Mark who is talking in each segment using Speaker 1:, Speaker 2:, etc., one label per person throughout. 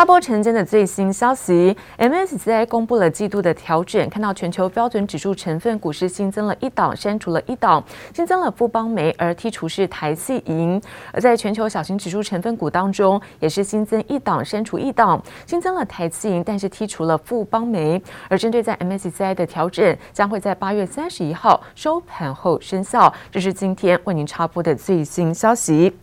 Speaker 1: 插播晨间的最新消息，MSCI 公布了季度的调整，看到全球标准指数成分股是新增了一档，删除了一档，新增了富邦媒，而剔除是台企银。而在全球小型指数成分股当中，也是新增一档，删除一档，新增了台企银，但是剔除了富邦媒。而针对在 MSCI 的调整，将会在八月三十一号收盘后生效。这是今天为您插播的最新消息。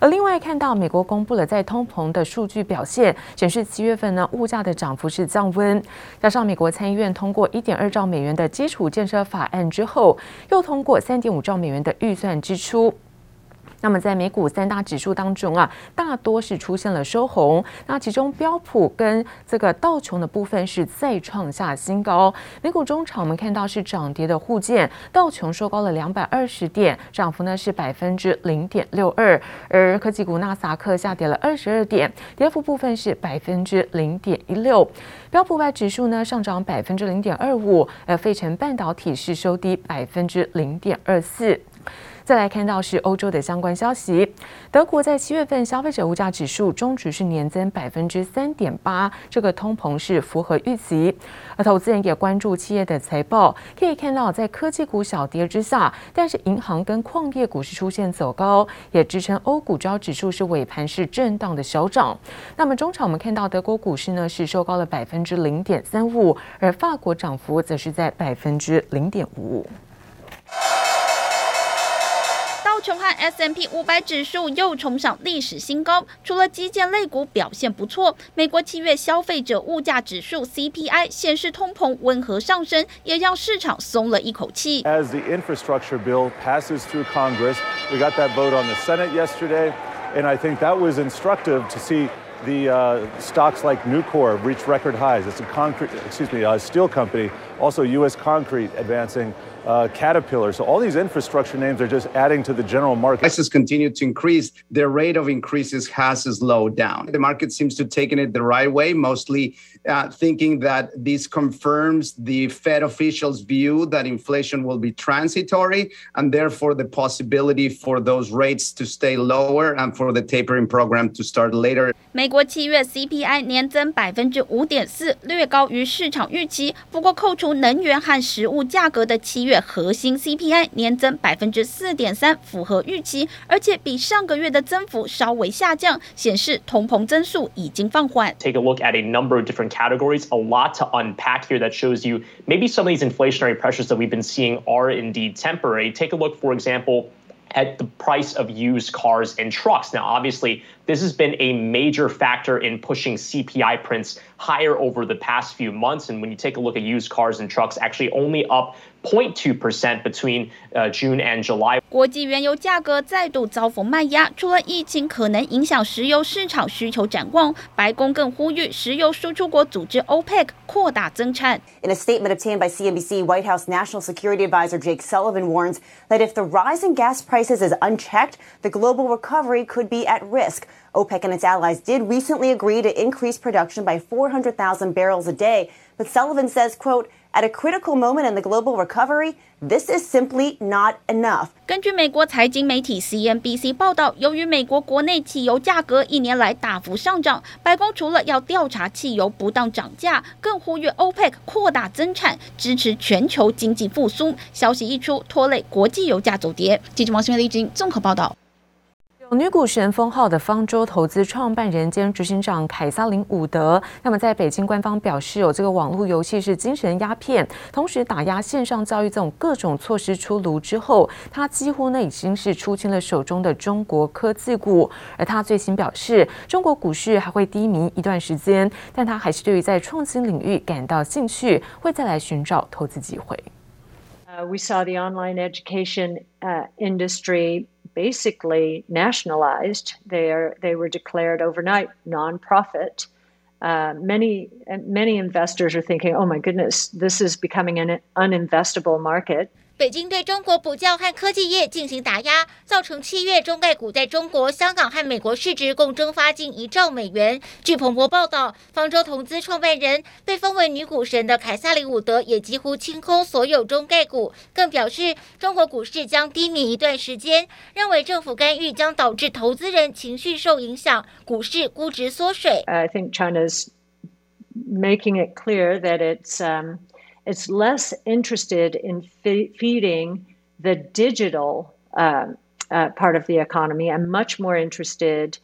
Speaker 1: 而另外看到，美国公布了在通膨的数据表现，显示七月份呢物价的涨幅是降温，加上美国参议院通过一点二兆美元的基础建设法案之后，又通过三点五兆美元的预算支出。那么在美股三大指数当中啊，大多是出现了收红。那其中标普跟这个道琼的部分是再创下新高。美股中场我们看到是涨跌的互见，道琼收高了两百二十点，涨幅呢是百分之零点六二。而科技股纳斯达克下跌了二十二点，跌幅部分是百分之零点一六。标普外指数呢上涨百分之零点二五，而费城半导体是收低百分之零点二四。再来看到是欧洲的相关消息，德国在七月份消费者物价指数终值是年增百分之三点八，这个通膨是符合预期。而投资人也关注企业的财报，可以看到在科技股小跌之下，但是银行跟矿业股是出现走高，也支撑欧股招指数是尾盘是震荡的小涨。那么中场我们看到德国股市呢是收高了百分之零点三五，而法国涨幅则是在百分之零点五五。
Speaker 2: 琼和 S&P 五百指数又冲上历史新高，除了基建类股表现不错，美国七月消费者物价指数 CPI 显示通膨温和上升，也让市场松了一口气。
Speaker 3: As the infrastructure bill passes through Congress, we got that vote on the Senate yesterday, and I think that was instructive to see the uh, stocks like Nucor reach record highs. It's a concrete, excuse me, a steel company, also U.S. Concrete advancing. uh, Caterpillar. So all these infrastructure names are just adding to the general market.
Speaker 4: Prices continue to increase. Their rate of increases has slowed down. The market seems to have taken it the right way, mostly uh, thinking that this confirms the Fed officials' view that inflation will be transitory and therefore the possibility for those rates to stay lower and for the tapering program to start later.
Speaker 2: 美国七月 CPI 年增百分之五点四，略高于市场预期。不过，扣除能源和食物价格的七月 月核心 CPI 年增百分之四点三，符合预期，而且比上个月的增幅稍微下降，显示通膨增速已经放缓。
Speaker 5: Take a look at a number of different categories, a lot to unpack here that shows you maybe some of these inflationary pressures that we've been seeing are indeed temporary. Take a look, for example, at the price of used cars and trucks. Now, obviously, this has been a major factor in pushing CPI prints higher over the past few months. And when you take a look at used cars and trucks, actually only up 0.2% between June and July。
Speaker 2: 国际原油价格再度遭逢卖压，除了疫情可能影响石油市场需求展望，白宫更呼吁石油输出国组织 OPEC 扩大增产。
Speaker 6: In a statement obtained by CNBC, White House National Security Advisor Jake Sullivan warns that if the rise in gas prices is unchecked, the global recovery could be at risk. OPEC and its allies did recently agree to increase production by 400,000 barrels a day, but Sullivan says, quote, At a critical moment in the global recovery, this is simply not enough.
Speaker 2: 根据美国财经媒体 CNBC 报道，由于美国国内汽油价格一年来大幅上涨，白宫除了要调查汽油不当涨价，更呼吁 OPEC 扩大增产，支持全球经济复苏。消息一出，拖累国际油价走跌。记者王新月、李晶综合报道。
Speaker 1: 女股神封号的方舟投资创办人兼执行长凯撒琳·伍德，那么在北京官方表示，有这个网络游戏是精神鸦片，同时打压线上教育这种各种措施出炉之后，他几乎呢已经是出清了手中的中国科技股。而他最新表示，中国股市还会低迷一段时间，但他还是对于在创新领域感到兴趣，会再来寻找投资机
Speaker 7: 会。We saw the online education industry. Basically nationalized. They are they were declared overnight nonprofit. Uh, many many investors are thinking, "Oh my goodness, this is becoming an uninvestable market."
Speaker 8: 北京对中国补教和科技业进行打压，造成七月中概股在中国、香港和美国市值共蒸发近一兆美元。据彭博报道，方舟投资创办人被封为女股神的凯撒琳·伍德也几乎清空所有中概股，更表示中国股市将低迷一段时间，认为政府干预将导致投资人情绪受影响，股市估值缩水。
Speaker 7: I think China's making it clear that it's um it's less interested in fe feeding the digital uh, uh, part of the economy and much more interested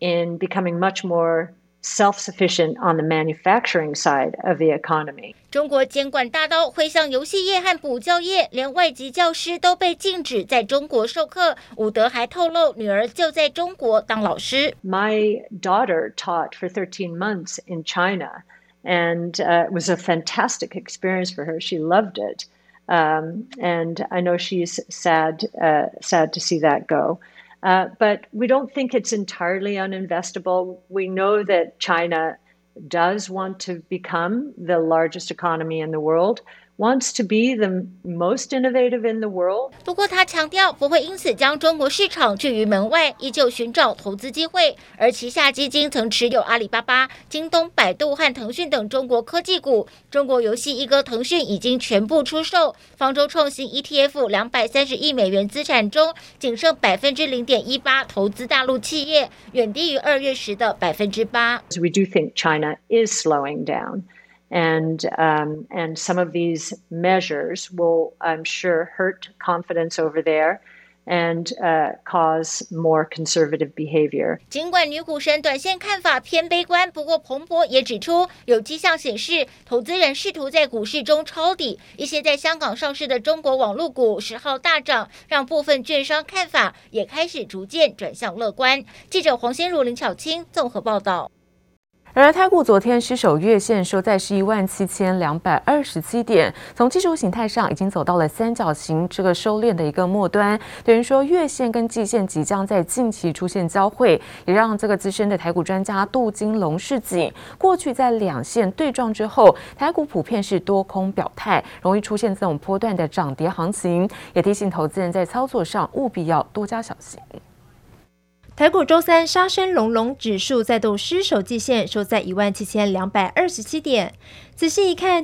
Speaker 7: in becoming much more self-sufficient on the manufacturing side of the economy.
Speaker 8: 中国监管大刀挥向游戏业和补教业，连外籍教师都被禁止在中国授课。伍德还透露，女儿就在中国当老师。
Speaker 7: My daughter taught for 13 months in China. and uh, it was a fantastic experience for her. She loved it, um, and I know she's sad uh, sad to see that go. Uh, but we don't think it's entirely uninvestable. We know that China does want to become the largest economy in the world wants to be the most innovative in the world.
Speaker 8: 不过他强调不会因此将中国市场拒于门外，依旧寻找投资机会。而旗下基金曾持有阿里巴巴、京东、百度和腾讯等中国科技股。中国游戏一哥腾讯已经全部出售。方舟创新 ETF 两百三十亿美元资产中，仅剩百分之零点一八投资大陆企业，远低于二月时的百分之八。
Speaker 7: We do think China is slowing down. And um, and some of these measures will, I'm sure, hurt confidence over there. And uh, cause more conservative behavior.
Speaker 8: 尽管女股神短线看法偏悲观，不过彭博也指出，有迹象显示，投资人试图在股市中抄底。一些在香港上市的中国网络股十号大涨，让部分券商看法也开始逐渐转向乐观。记者黄先如、林巧清综合报道。
Speaker 1: 而台股昨天失守月线，收在十一万七千两百二十七点。从技术形态上，已经走到了三角形这个收敛的一个末端，等于说月线跟季线即将在近期出现交汇，也让这个资深的台股专家杜金龙示警：过去在两线对撞之后，台股普遍是多空表态，容易出现这种波段的涨跌行情，也提醒投资人在操作上务必要多加小心。
Speaker 9: 台股周三杀声隆隆，指数再度失守季线，收在一万七千两百二十七点。仔细一看，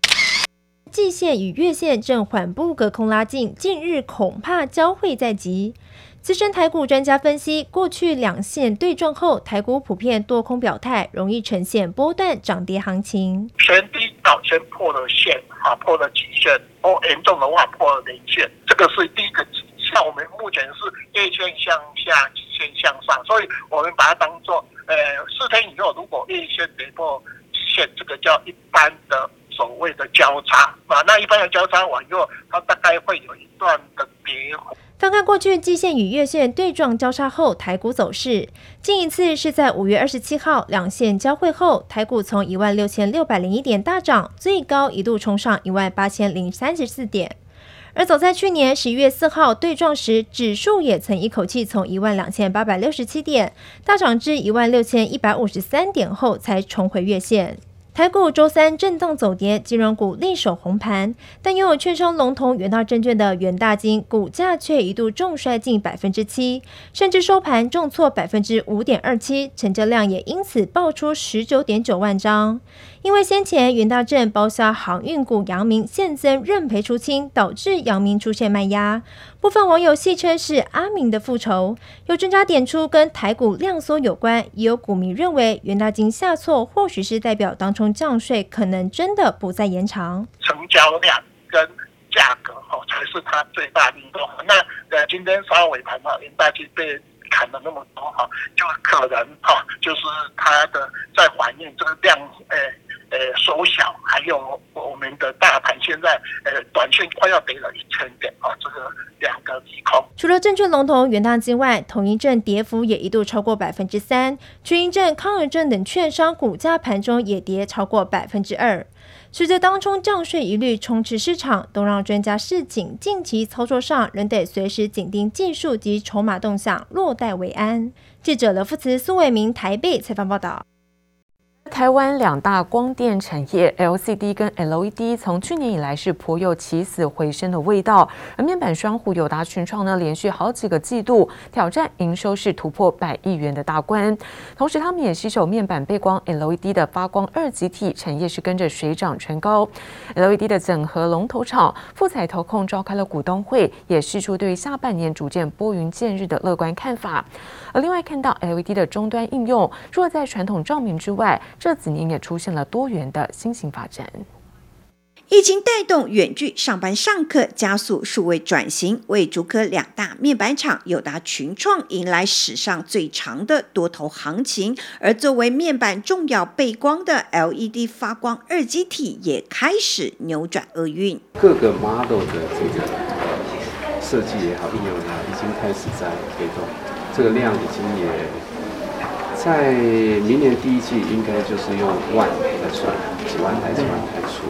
Speaker 9: 季线与月线正缓步隔空拉近，近日恐怕交汇在即。资深台股专家分析，过去两线对撞后，台股普遍多空表态，容易呈现波段涨跌行情。
Speaker 10: 前低早先破了线，啊，破了季线，哦，严重的话破了年线，这个是第一个。像我们目前是月线向下，季线向上，所以我们把它当做，呃，四天以后如果月线跌破季线，这个叫一般的所谓的交叉啊。那一般的交叉完以后，它大概会有一段的跌。
Speaker 9: 翻看过去季线与月线对撞交叉后台股走势，近一次是在五月二十七号两线交汇后，台股从一万六千六百零一点大涨，最高一度冲上一万八千零三十四点。而早在去年十一月四号对撞时，指数也曾一口气从一万两千八百六十七点大涨至一万六千一百五十三点后，才重回月线。台股周三震荡走跌，金融股力守红盘，但拥有券商龙头元大证券的元大金股价却一度重摔近百分之七，甚至收盘重挫百分之五点二七，成交量也因此爆出十九点九万张。因为先前元大证包销航运股阳明现增认赔出清，导致阳明出现卖压。部分网友戏称是阿明的复仇。有专家点出跟台股量缩有关，也有股民认为元大金下挫或许是代表当冲降税可能真的不再延长。
Speaker 10: 成交量跟价格哦才是它最大的因素。那呃今天稍微盘哈元大金被砍了那么多哈，就可能哈就是它的在反映这个量诶。呃，缩小，还有我们的大盘现在呃，短线快要跌了一千点啊，这个两个利空。
Speaker 9: 除了证券龙头元大金外，统一证跌幅也一度超过百分之三，群益证、康而证等券商股价盘中也跌超过百分之二。随着当冲降税疑虑充斥市场，都让专家示警，近期操作上仍得随时紧盯技术及筹码动向，落袋为安。记者刘富慈、苏伟明台北采访报道。
Speaker 1: 台湾两大光电产业 LCD 跟 LED 从去年以来是颇有起死回生的味道，而面板双虎友达群创呢，连续好几个季度挑战营收是突破百亿元的大关，同时他们也携手面板背光 LED 的发光二极体产业是跟着水涨船高，LED 的整合龙头厂富彩投控召开了股东会，也释出对下半年逐渐拨云见日的乐观看法。而另外看到 LED 的终端应用，除了在传统照明之外，这几年也出现了多元的新型发展。
Speaker 11: 疫情带动远距上班上课，加速数位转型，为竹科两大面板厂友达群创迎来史上最长的多头行情。而作为面板重要背光的 LED 发光二极体，也开始扭转厄运。
Speaker 12: 各个 model 的这个设计也好，应用也好，已经开始在推动，这个量已经也。在明年第一季，应该就是用万来算，几万台、几万台出，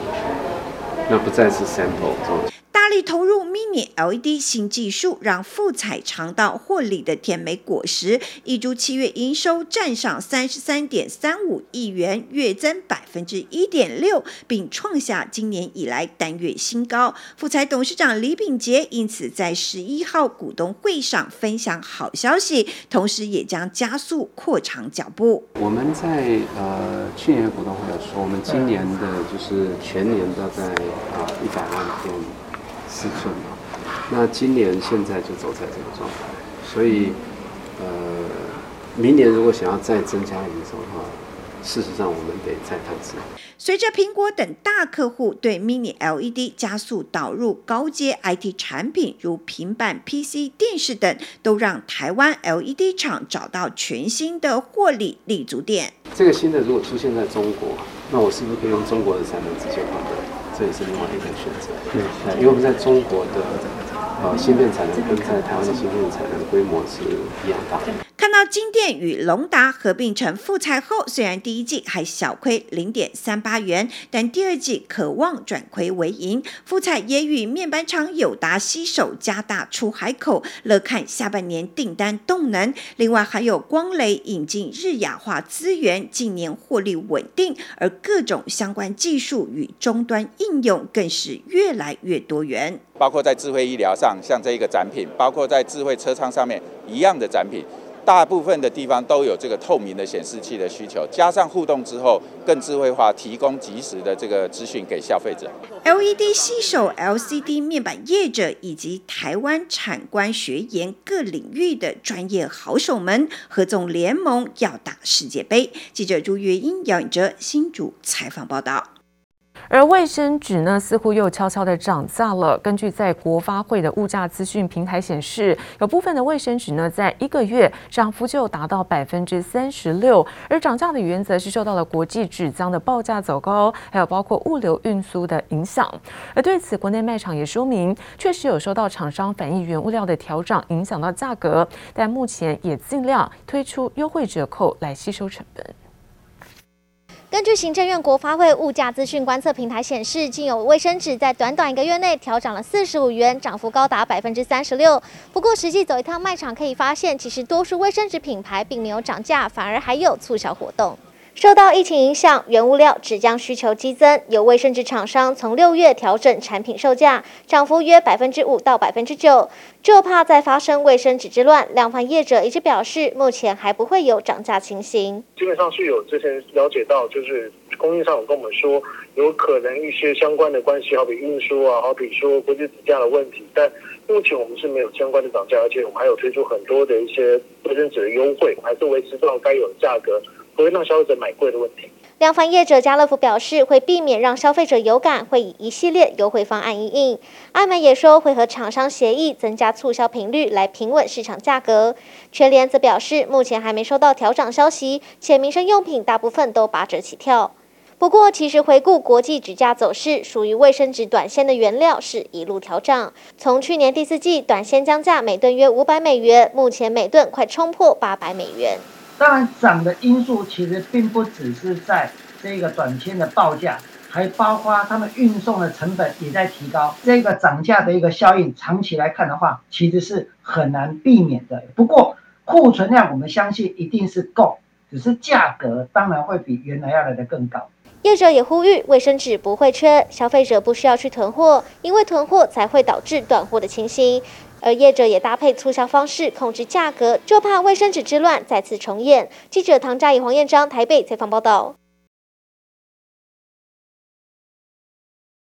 Speaker 12: 那不再是 sample 这种。
Speaker 11: 大力投入 Mini LED 新技术，让富彩尝到获利的甜美果实。一株七月营收站上三十三点三五亿元，月增百分之一点六，并创下今年以来单月新高。富彩董事长李秉杰因此在十一号股东会上分享好消息，同时也将加速扩厂脚步。
Speaker 12: 我们在呃去年股东会有说，我们今年的就是全年都在啊一百万片。四寸嘛，那今年现在就走在这个状态，所以，呃，明年如果想要再增加营收的话，事实上我们得再探视。
Speaker 11: 随着苹果等大客户对 Mini LED 加速导入高阶 IT 产品，如平板、PC、电视等，都让台湾 LED 厂找到全新的获利立足点。
Speaker 12: 这个新的如果出现在中国，那我是不是可以用中国的产能直接换的？这也是另外一个选择，对，因为我们在中国的呃芯片产能跟在台湾的芯片产能规模是一样大的。
Speaker 11: 看到金电与隆达合并成富彩后，虽然第一季还小亏零点三八元，但第二季渴望转亏为盈。富彩也与面板厂友达携手加大出海口，乐看下半年订单动能。另外还有光磊引进日亚化资源，近年获利稳定，而各种相关技术与终端应用更是越来越多元。
Speaker 13: 包括在智慧医疗上，像这一个展品，包括在智慧车舱上面一样的展品。大部分的地方都有这个透明的显示器的需求，加上互动之后更智慧化，提供即时的这个资讯给消费者。
Speaker 11: LED 携手 LCD 面板业者以及台湾产官学研各领域的专业好手们合纵联盟，要打世界杯。记者朱月英、姚颖哲新主采访报道。
Speaker 1: 而卫生纸呢，似乎又悄悄的涨价了。根据在国发会的物价资讯平台显示，有部分的卫生纸呢，在一个月涨幅就达到百分之三十六。而涨价的原则是受到了国际纸浆的报价走高，还有包括物流运输的影响。而对此，国内卖场也说明，确实有受到厂商反映原物料的调涨影响到价格，但目前也尽量推出优惠折扣来吸收成本。
Speaker 14: 根据行政院国发会物价资讯观测平台显示，竟有卫生纸在短短一个月内调涨了四十五元，涨幅高达百分之三十六。不过，实际走一趟卖场可以发现，其实多数卫生纸品牌并没有涨价，反而还有促销活动。受到疫情影响，原物料纸浆需求激增，有卫生纸厂商从六月调整产品售价，涨幅约百分之五到百分之九。就怕再发生卫生纸之乱，量贩业者一直表示，目前还不会有涨价情形。
Speaker 10: 基本上是有之前了解到，就是供应商有跟我们说，有可能一些相关的关系，好比运输啊，好比说国际纸价的问题，但目前我们是没有相关的涨价，而且我们还有推出很多的一些卫生纸的优惠，还是维持到该有的价格。不会让消费者买贵的问题。
Speaker 14: 量贩业者家乐福表示，会避免让消费者有感，会以一系列优惠方案应应。爱买也说会和厂商协议增加促销频率，来平稳市场价格。全联则表示，目前还没收到调涨消息，且民生用品大部分都八折起跳。不过，其实回顾国际纸价走势，属于卫生纸短线的原料是一路调涨。从去年第四季短线降价每吨约五百美元，目前每吨快冲破八百美元。
Speaker 15: 当然，涨的因素其实并不只是在这个短签的报价，还包括他们运送的成本也在提高。这个涨价的一个效应，长期来看的话，其实是很难避免的。不过库存量我们相信一定是够，只是价格当然会比原来要来的更高。
Speaker 14: 业者也呼吁卫生纸不会缺，消费者不需要去囤货，因为囤货才会导致断货的情形。而业者也搭配促销方式控制价格，就怕卫生纸之乱再次重演。记者唐佳怡、黄彦章台北采访报道。